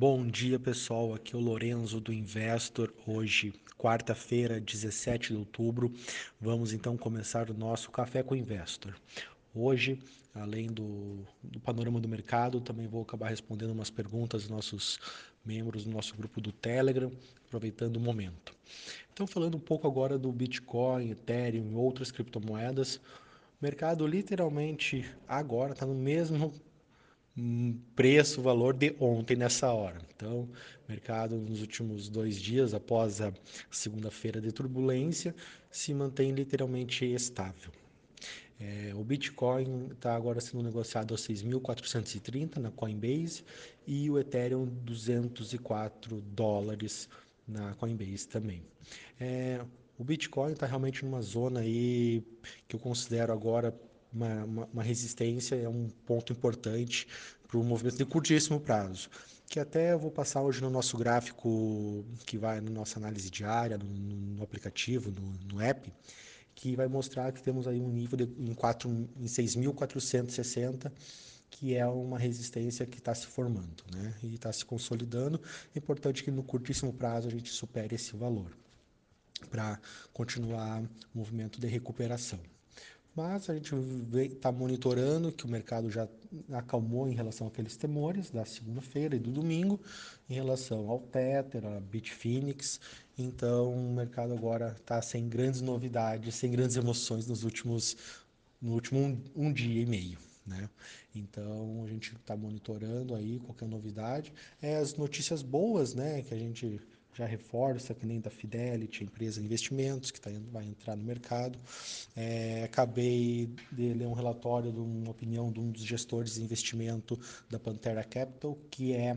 Bom dia, pessoal. Aqui é o Lorenzo do Investor. Hoje, quarta-feira, 17 de outubro, vamos então começar o nosso Café com o Investor. Hoje, além do, do, panorama do mercado, também vou acabar respondendo umas perguntas dos nossos membros do nosso grupo do Telegram, aproveitando o momento. Então, falando um pouco agora do Bitcoin, Ethereum e outras criptomoedas, o mercado literalmente agora está no mesmo preço, valor de ontem nessa hora. Então, mercado nos últimos dois dias, após a segunda-feira de turbulência, se mantém literalmente estável. É, o Bitcoin está agora sendo negociado a 6.430 na Coinbase e o Ethereum 204 dólares na Coinbase também. É, o Bitcoin está realmente numa zona aí que eu considero agora uma, uma, uma resistência, é um ponto importante para o movimento de curtíssimo prazo que até eu vou passar hoje no nosso gráfico que vai na nossa análise diária, no, no aplicativo, no, no, app, que vai mostrar que temos aí um nível de, em, 4, em 6.460, que é uma resistência que está se formando né? e está se consolidando. É importante que no curtíssimo prazo a gente supere esse valor para continuar o movimento de recuperação. Mas a gente está monitorando que o mercado já acalmou em relação àqueles temores da segunda-feira e do domingo, em relação ao Tether, a Bitfinex. Então o mercado agora está sem grandes novidades, sem grandes emoções nos últimos, no último um, um dia e meio. Né? Então a gente está monitorando aí qualquer novidade. É, as notícias boas né, que a gente já reforça, que nem da Fidelity, empresa de investimentos, que tá, vai entrar no mercado. É, acabei de ler um relatório de uma opinião de um dos gestores de investimento da Pantera Capital, que é,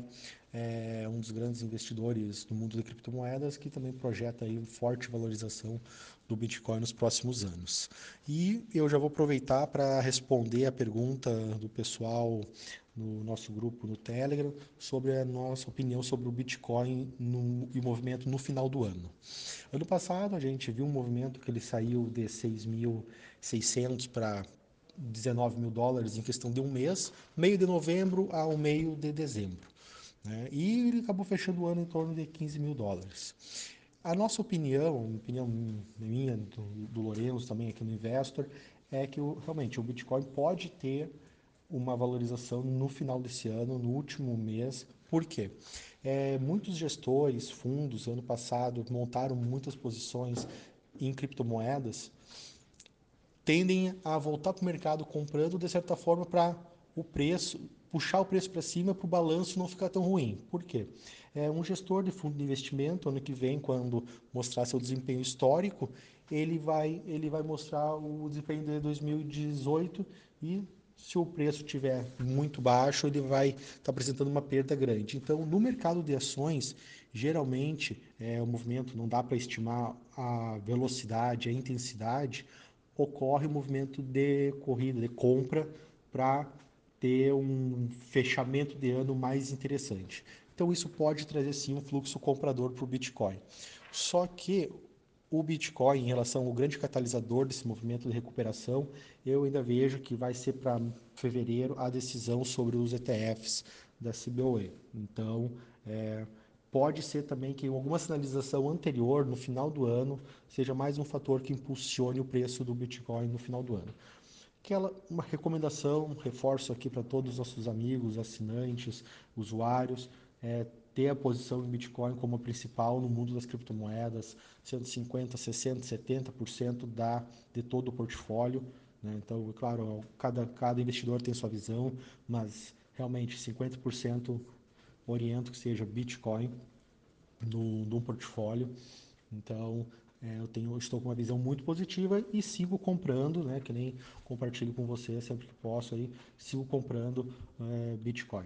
é um dos grandes investidores do mundo de criptomoedas, que também projeta aí uma forte valorização do Bitcoin nos próximos anos. E eu já vou aproveitar para responder a pergunta do pessoal no nosso grupo no Telegram sobre a nossa opinião sobre o Bitcoin no, e o movimento no final do ano. Ano passado a gente viu um movimento que ele saiu de 6.600 para 19 mil dólares em questão de um mês, meio de novembro ao meio de dezembro. Né? E ele acabou fechando o ano em torno de 15 mil dólares. A nossa opinião, opinião minha, do, do Lourenço também aqui no Investor, é que o, realmente o Bitcoin pode ter uma valorização no final desse ano, no último mês. Por quê? É, muitos gestores, fundos, ano passado, montaram muitas posições em criptomoedas, tendem a voltar para o mercado comprando, de certa forma, para o preço, puxar o preço para cima para o balanço não ficar tão ruim. Por quê? É, um gestor de fundo de investimento, ano que vem, quando mostrar seu desempenho histórico, ele vai, ele vai mostrar o desempenho de 2018 e se o preço estiver muito baixo, ele vai estar tá apresentando uma perda grande. Então, no mercado de ações, geralmente, é, o movimento não dá para estimar a velocidade, a intensidade, ocorre o um movimento de corrida, de compra, para ter um fechamento de ano mais interessante. Então, isso pode trazer sim um fluxo comprador para o Bitcoin. Só que o Bitcoin, em relação ao grande catalisador desse movimento de recuperação, eu ainda vejo que vai ser para fevereiro a decisão sobre os ETFs da CBOE. Então, é, pode ser também que alguma sinalização anterior, no final do ano, seja mais um fator que impulsione o preço do Bitcoin no final do ano. Aquela uma recomendação, reforço aqui para todos os nossos amigos, assinantes, usuários, é, ter a posição em Bitcoin como a principal no mundo das criptomoedas, sendo 50%, 60%, 70% da, de todo o portfólio. Né? Então, é claro, cada, cada investidor tem sua visão, mas realmente 50% oriento que seja Bitcoin no, no portfólio. Então, é, eu tenho, estou com uma visão muito positiva e sigo comprando, né, que nem compartilho com você sempre que posso, aí, sigo comprando é, Bitcoin.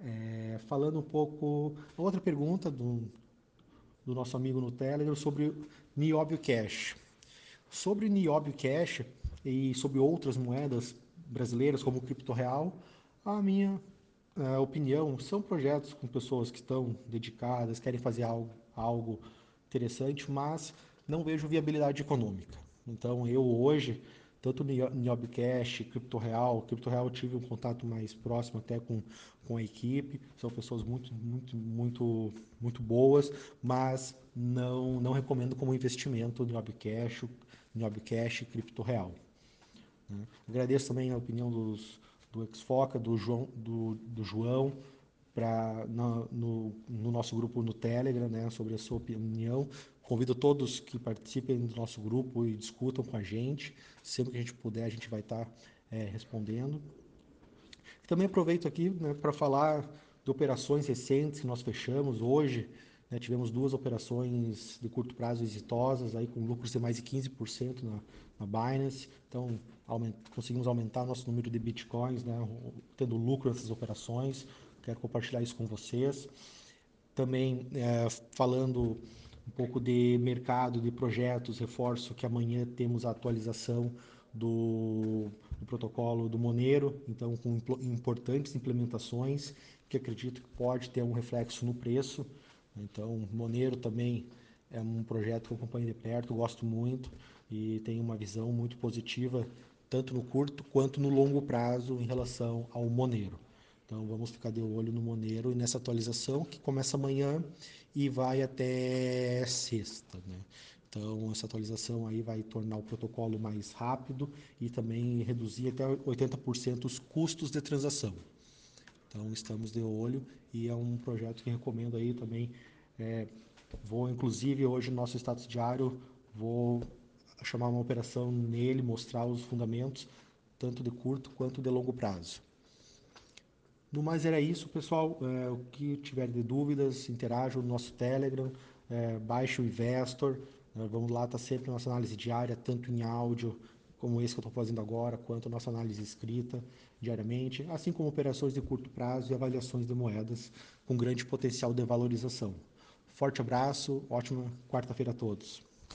É, falando um pouco, outra pergunta do, do nosso amigo no Telegram sobre Nióbio Cash. Sobre Nióbio Cash e sobre outras moedas brasileiras como o Cripto Real, a minha a opinião são projetos com pessoas que estão dedicadas, querem fazer algo, algo interessante, mas não vejo viabilidade econômica. Então eu hoje tanto Niob Cash, Cripto Real. Cripto Real eu tive um contato mais próximo até com, com a equipe, são pessoas muito, muito, muito, muito boas, mas não, não recomendo como investimento Niob Cash, Niob Cash e Cripto Real. Né? Agradeço também a opinião dos, do Exfoca, do João, do, do João no, no, no, nosso grupo no Telegram, né, sobre a sua opinião. Convido todos que participem do nosso grupo e discutam com a gente. Sempre que a gente puder, a gente vai estar tá, é, respondendo. Também aproveito aqui né, para falar de operações recentes que nós fechamos hoje. Né, tivemos duas operações de curto prazo exitosas, aí com lucros de mais de 15% na, na Binance. Então, aument, conseguimos aumentar nosso número de bitcoins, né, tendo lucro nessas operações. Quero compartilhar isso com vocês. Também é, falando um pouco de mercado, de projetos, reforço que amanhã temos a atualização do, do protocolo do Monero, então com importantes implementações que acredito que pode ter um reflexo no preço. Então, Monero também é um projeto que eu acompanho de perto, gosto muito e tenho uma visão muito positiva tanto no curto quanto no longo prazo em relação ao Monero. Então vamos ficar de olho no Monero e nessa atualização que começa amanhã e vai até sexta. Né? Então, essa atualização aí vai tornar o protocolo mais rápido e também reduzir até 80% os custos de transação. Então, estamos de olho e é um projeto que recomendo aí também. É, vou, inclusive, hoje no nosso status diário, vou chamar uma operação nele, mostrar os fundamentos, tanto de curto quanto de longo prazo. No mais era isso, pessoal. É, o que tiver de dúvidas, interajam no nosso Telegram, é, baixe o Investor. É, vamos lá, está sempre nossa análise diária, tanto em áudio, como esse que eu estou fazendo agora, quanto a nossa análise escrita diariamente, assim como operações de curto prazo e avaliações de moedas com grande potencial de valorização. Forte abraço, ótima quarta-feira a todos.